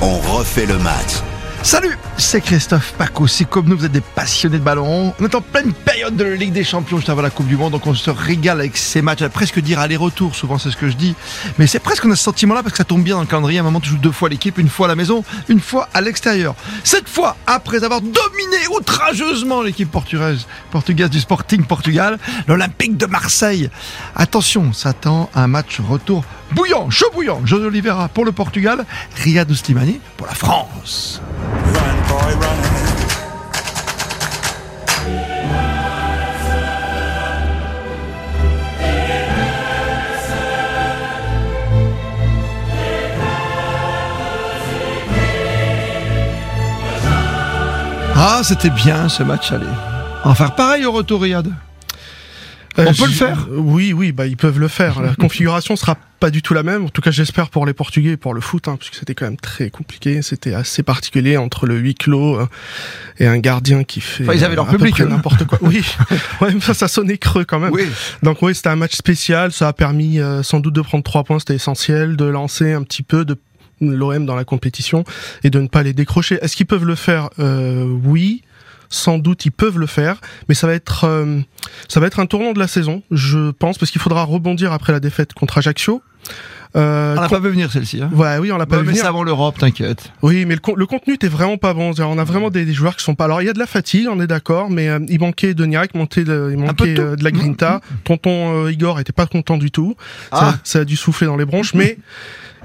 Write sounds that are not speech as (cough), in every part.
On refait le match. Salut, c'est Christophe Paco. Si comme nous, vous êtes des passionnés de ballon, on est en pleine période de Ligue des Champions juste avant la Coupe du Monde, donc on se régale avec ces matchs. À presque dire aller-retour, souvent c'est ce que je dis. Mais c'est presque on a ce sentiment-là parce que ça tombe bien dans le calendrier. À un moment, tu joues deux fois l'équipe, une fois à la maison, une fois à l'extérieur. Cette fois, après avoir dominé outrageusement l'équipe portugaise, du Sporting Portugal, l'Olympique de Marseille. Attention, s'attend à un match retour bouillant, chaud bouillant. José Oliveira pour le Portugal, Riyad Slimani pour la France. Ah, c'était bien ce match aller. On va faire pareil au retour, Riyad. Euh, On peut le faire Oui, oui, bah ils peuvent le faire. La (laughs) configuration sera pas du tout la même. En tout cas, j'espère pour les Portugais et pour le foot, hein, puisque c'était quand même très compliqué. C'était assez particulier entre le huis clos euh, et un gardien qui fait Enfin, ils avaient euh, leur à peu public, eux. n'importe quoi. (laughs) Oui, ouais, mais ça, ça sonnait creux quand même. Oui. Donc oui, c'était un match spécial. Ça a permis euh, sans doute de prendre trois points, c'était essentiel, de lancer un petit peu de l'OM dans la compétition et de ne pas les décrocher. Est-ce qu'ils peuvent le faire? Euh, Oui. Sans doute ils peuvent le faire, mais ça va être euh, ça va être un tournant de la saison, je pense, parce qu'il faudra rebondir après la défaite contre Ajaccio. Euh, On n'a pas vu venir celle-ci. Hein. Ouais, oui, on l'a pas Ouais, vu mais venir. avant l'Europe, t'inquiète. Oui, mais le, con- le contenu était vraiment pas bon. On a vraiment des, des joueurs qui sont pas. Alors il y a de la fatigue, on est d'accord, mais euh, il manquait de Niak, il manquait de, euh, de la grinta. Tonton euh, Igor était pas content du tout. Ah. Ça, ça a dû souffler dans les bronches, mais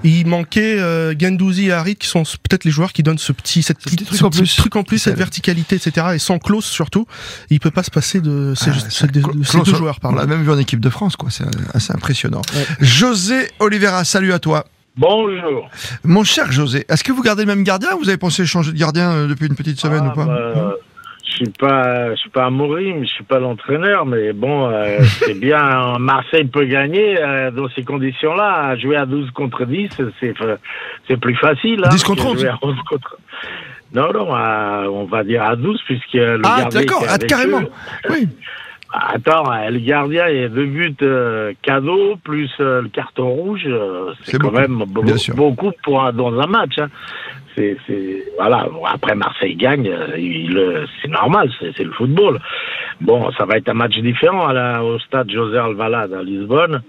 il manquait euh, Gendouzi et Harit qui sont peut-être les joueurs qui donnent ce petit, cette petit petite- truc ce en petit plus. truc en plus, cette verticalité, etc. Et sans Klaus surtout, il peut pas se passer de ces, Ah, ces- de- de Claude, ces deux on- joueurs. On Pardon. l'a même vu en équipe de France, quoi. C'est assez impressionnant. Ouais. José Oliveira, salut à toi. Bonjour. Mon cher José, est-ce que vous gardez le même gardien ou vous avez pensé changer de gardien euh, depuis une petite semaine Ah, ou pas? bah, suis pas, je suis pas Amorim, je suis pas l'entraîneur, mais bon, euh, (laughs) c'est bien. Marseille peut gagner euh, dans ces conditions-là. Jouer à 12 contre 10, c'est, c'est plus facile. Hein, 10 contre que 11. jouer à 11 contre- Non, non, à- on va dire à 12 puisque le Ah, gardien. d'accord, ah, carrément. eux- Oui. Attends, le gardien, il y a deux buts euh, cadeaux plus euh, le carton rouge. euh, C'est quand beaucoup, même be- beaucoup pour un- dans un match. Hein. C'est, voilà. Bon, après Marseille gagne, euh, c'est normal, c'est, le football. Bon, ça va être un match différent à la, au stade José Alvalade à Lisbonne,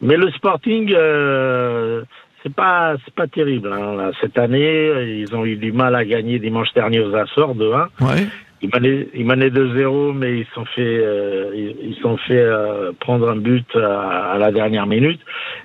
mais le Sporting. Euh, c'est pas c'est pas terrible hein. Là, cette année ils ont eu du mal à gagner dimanche dernier aux Açores 2-1 Ouais. Ils menaient, ils menaient 2-0, mais ils sont fait, euh, ils, ils sont fait euh, prendre un but à la dernière minute.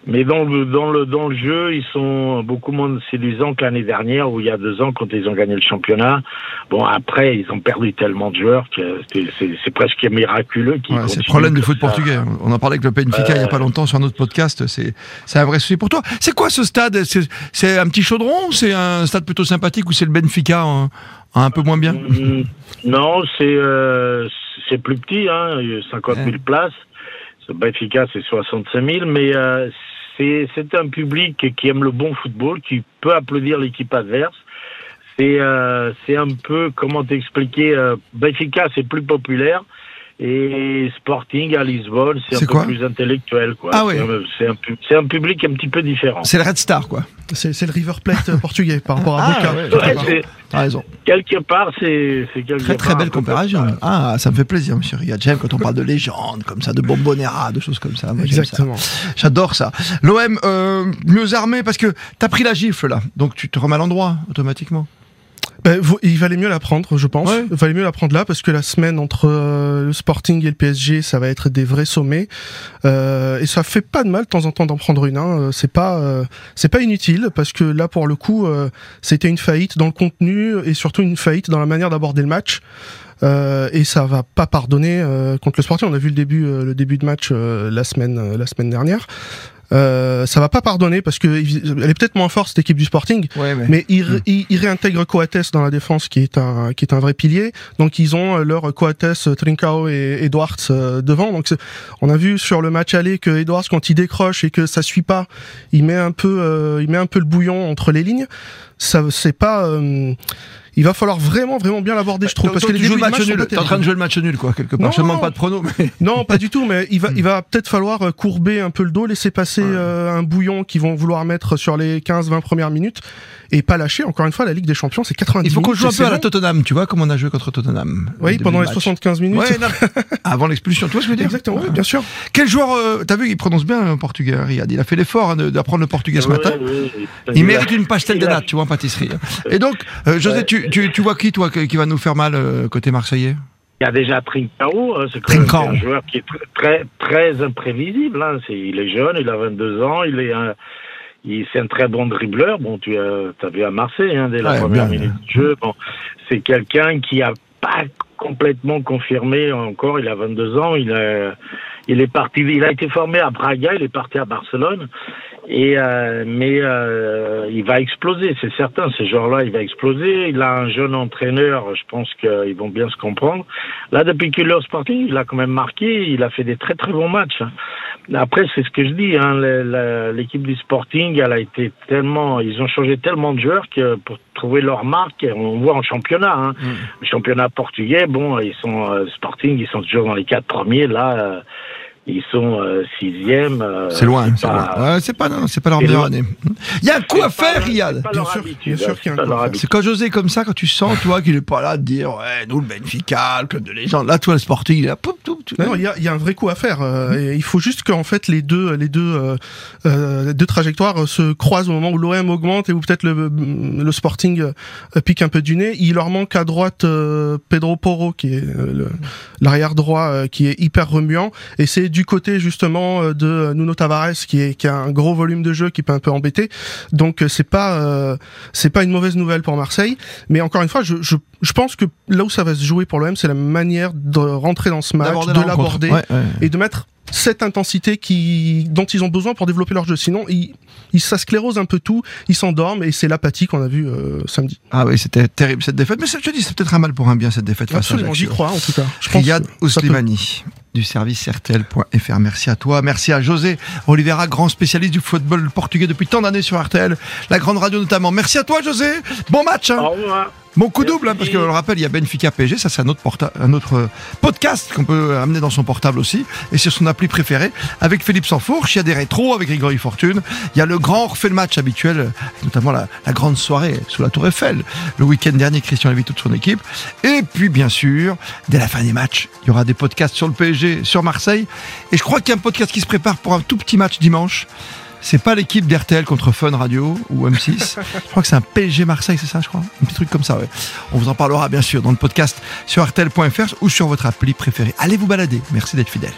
Mais dans le, dans le, dans le jeu, ils sont beaucoup moins séduisants que l'année dernière, ou il y a deux ans, quand ils ont gagné le championnat. Bon, après, ils ont perdu tellement de joueurs que c'est, presque miraculeux Ouais, c'est le problème du foot ça. portugais. On en parlait avec le Benfica il y a pas longtemps sur un autre podcast. C'est un vrai souci pour toi. C'est quoi ce stade? C'est un petit chaudron c'est un stade plutôt sympathique ou c'est le Benfica en- en un peu moins bien? Mm, Non, c'est euh, c'est plus petit, hein, il y a 50 000 Ouais. places. Ce Benfica, c'est 65 000, mais euh, c'est un public qui aime le bon football, qui peut applaudir l'équipe adverse. C'est euh, un peu, comment t'expliquer, euh, Benfica, c'est plus populaire. Et Sporting à Lisbonne, c'est un peu plus intellectuel. Quoi. Ah ouais. C'est un- C'est un, pu- c'est un public un petit peu différent. C'est le Red Star, quoi. C'est c'est le River Plate euh, portugais par rapport à Ah, Boca. ouais, quelque Ouais, part. c'est- T'as raison. quelque part, c'est c'est quelque Très très part belle peu comparaison. Ah, ça me fait plaisir, monsieur Riyad. J'aime quand on parle de légende, comme ça, de bombonera, de choses comme ça. Moi, j'aime ça. Exactement. J'adore ça. L'OM, euh, mieux armé parce que t'as pris la gifle là, donc tu te remets à l'endroit automatiquement. Ben, il valait mieux la prendre, je pense. Ouais. Il valait mieux la prendre là parce que la semaine entre euh, le Sporting et le PSG, ça va être des vrais sommets. Euh, et ça fait pas de mal de temps en temps d'en prendre une. Hein. Euh, C'est pas, euh, c'est pas inutile parce que là, pour le coup, euh, c'était une faillite dans le contenu et surtout une faillite dans la manière d'aborder le match. Euh, et ça va pas pardonner euh, contre le Sporting. On a vu le début, euh, le début de match euh, la semaine, la semaine dernière. Euh, ça va pas pardonner parce que elle est peut-être moins forte cette équipe du Sporting, Ouais, mais. mais ils, ré- ils, ils réintègrent Coates dans la défense, qui est un qui est un vrai pilier. Donc ils ont euh, leur Coates, euh, Trincao et Edwards euh, devant. Donc on a vu sur le match aller que Edwards quand il décroche et que ça suit pas, il met un peu euh, il met un peu le bouillon entre les lignes. Ça c'est pas euh, il va falloir vraiment, vraiment bien l'aborder, je trouve. Parce que tu joues le match nul. T'es en train de jouer le match nul, quoi, quelque part. je demande pas de prono, mais. (laughs) Non, pas du tout, mais il va, il va peut-être falloir euh, courber un peu le dos, laisser passer euh, un bouillon qu'ils vont vouloir mettre sur les 15-20 premières minutes et pas lâcher. Encore une fois, la Ligue des Champions, c'est 90 Il faut qu'on joue un peu à la Tottenham, tu vois, comme on a joué contre Tottenham. Oui, pendant les 75 minutes. Ouais, (laughs) Avant l'expulsion, tu vois ce que je veux dire Exactement, oui, bien sûr. Quel joueur, euh, t'as vu, il prononce bien le portugais, Riyad. Il a fait l'effort hein, d'apprendre le portugais ce matin. il, mérite une pastel de natte, tu vois, en pâtisserie. (laughs) Et donc, José, tu, tu, tu, vois qui, toi, qui va nous faire mal euh, côté marseillais? Il y a déjà Trincao, hein, c'est un joueur qui est très très imprévisible. Hein. il est jeune, il a 22 ans, il est un, c'est un très bon dribbleur. Bon, tu as, vu à Marseille hein, dès la première minute du jeu. Bon, c'est quelqu'un qui a pas complètement confirmé encore. Il a 22 ans. Il, a, il est parti. Il a été formé à Braga. Il est parti à Barcelone. Et euh, mais euh, il va exploser, c'est certain. Ce genre-là, il va exploser. Il a un jeune entraîneur. Je pense qu'ils vont bien se comprendre. Là, depuis qu'il est au Sporting, il a quand même marqué. Il a fait des très très bons matchs. Hein. Après, c'est ce que je dis. Hein, L'équipe du Sporting, elle a été tellement, ils ont changé tellement de joueurs que pour trouver leur marque, on voit en championnat. Hein. Mm. Le championnat portugais, bon, ils sont euh, Sporting, ils sont toujours dans les quatre premiers. Là, euh, ils sont euh, sixième. Euh, c'est loin, c'est pas... c'est pas, c'est pas leur meilleure année. Il y a un coup à faire, Riyad. Bien sûr, bien sûr qu'il y a un coup C'est quand José comme ça, quand tu sens, toi, qu'il est pas là de dire, ouais, nous, le Benfica, le club de légende. Là, toi, le Sporting, il est là, Non, il y a, y a, un vrai coup à faire. Euh, il faut juste qu'en fait, les deux, les deux, euh, deux trajectoires se croisent au moment où l'OM augmente et où peut-être le, le Sporting pique un peu du nez. Il leur manque à droite Pedro Porro, qui est l'arrière droit, qui est hyper remuant. Et c'est du côté justement euh, de Nuno Tavares qui, est, qui a un gros volume de jeu qui peut un peu embêter. Donc euh, c'est pas euh, c'est pas une mauvaise nouvelle pour Marseille. Mais encore une fois, je, je, je pense que là où ça va se jouer pour l'OM, c'est la manière de rentrer dans ce match, de l'aborder et de mettre cette intensité qui, dont ils ont besoin pour développer leur jeu. Sinon, ils, ils ça sclérose un peu tout, ils s'endorment et c'est l'apathie qu'on a vu samedi. Ah oui, c'était terrible cette défaite. Mais je te dis, c'est peut-être un mal pour un bien cette défaite Absolument, j'y crois en tout cas. Je Riyad Ouslimani du service RTL.fr. Merci à toi, merci à José Oliveira, grand spécialiste du football portugais depuis tant d'années sur RTL, la grande radio notamment. Merci à toi, José. Bon match. Hein. Mon coup double, hein, parce que je le rappelle, il y a Benfica PSG, ça c'est un autre, un autre euh, podcast qu'on peut amener dans son portable aussi, et sur son appli préférée, avec Philippe Sanfourche, il y a des rétros avec Grégory Fortune, il y a le grand refait le match habituel, notamment la, grande soirée sous la Tour Eiffel, le week-end dernier, Christian Lévy, toute son équipe, et puis bien sûr, dès la fin des matchs, il y aura des podcasts sur le PSG, sur Marseille, et je crois qu'il y a un podcast qui se prépare pour un tout petit match dimanche, c'est pas l'équipe d'RTL contre Fun Radio ou M6. (laughs) je crois que c'est un PSG Marseille, c'est ça, je crois. Un petit truc comme ça, ouais. On vous en parlera bien sûr dans le podcast sur RTL.fr ou sur votre appli préférée. Allez vous balader. Merci d'être fidèle.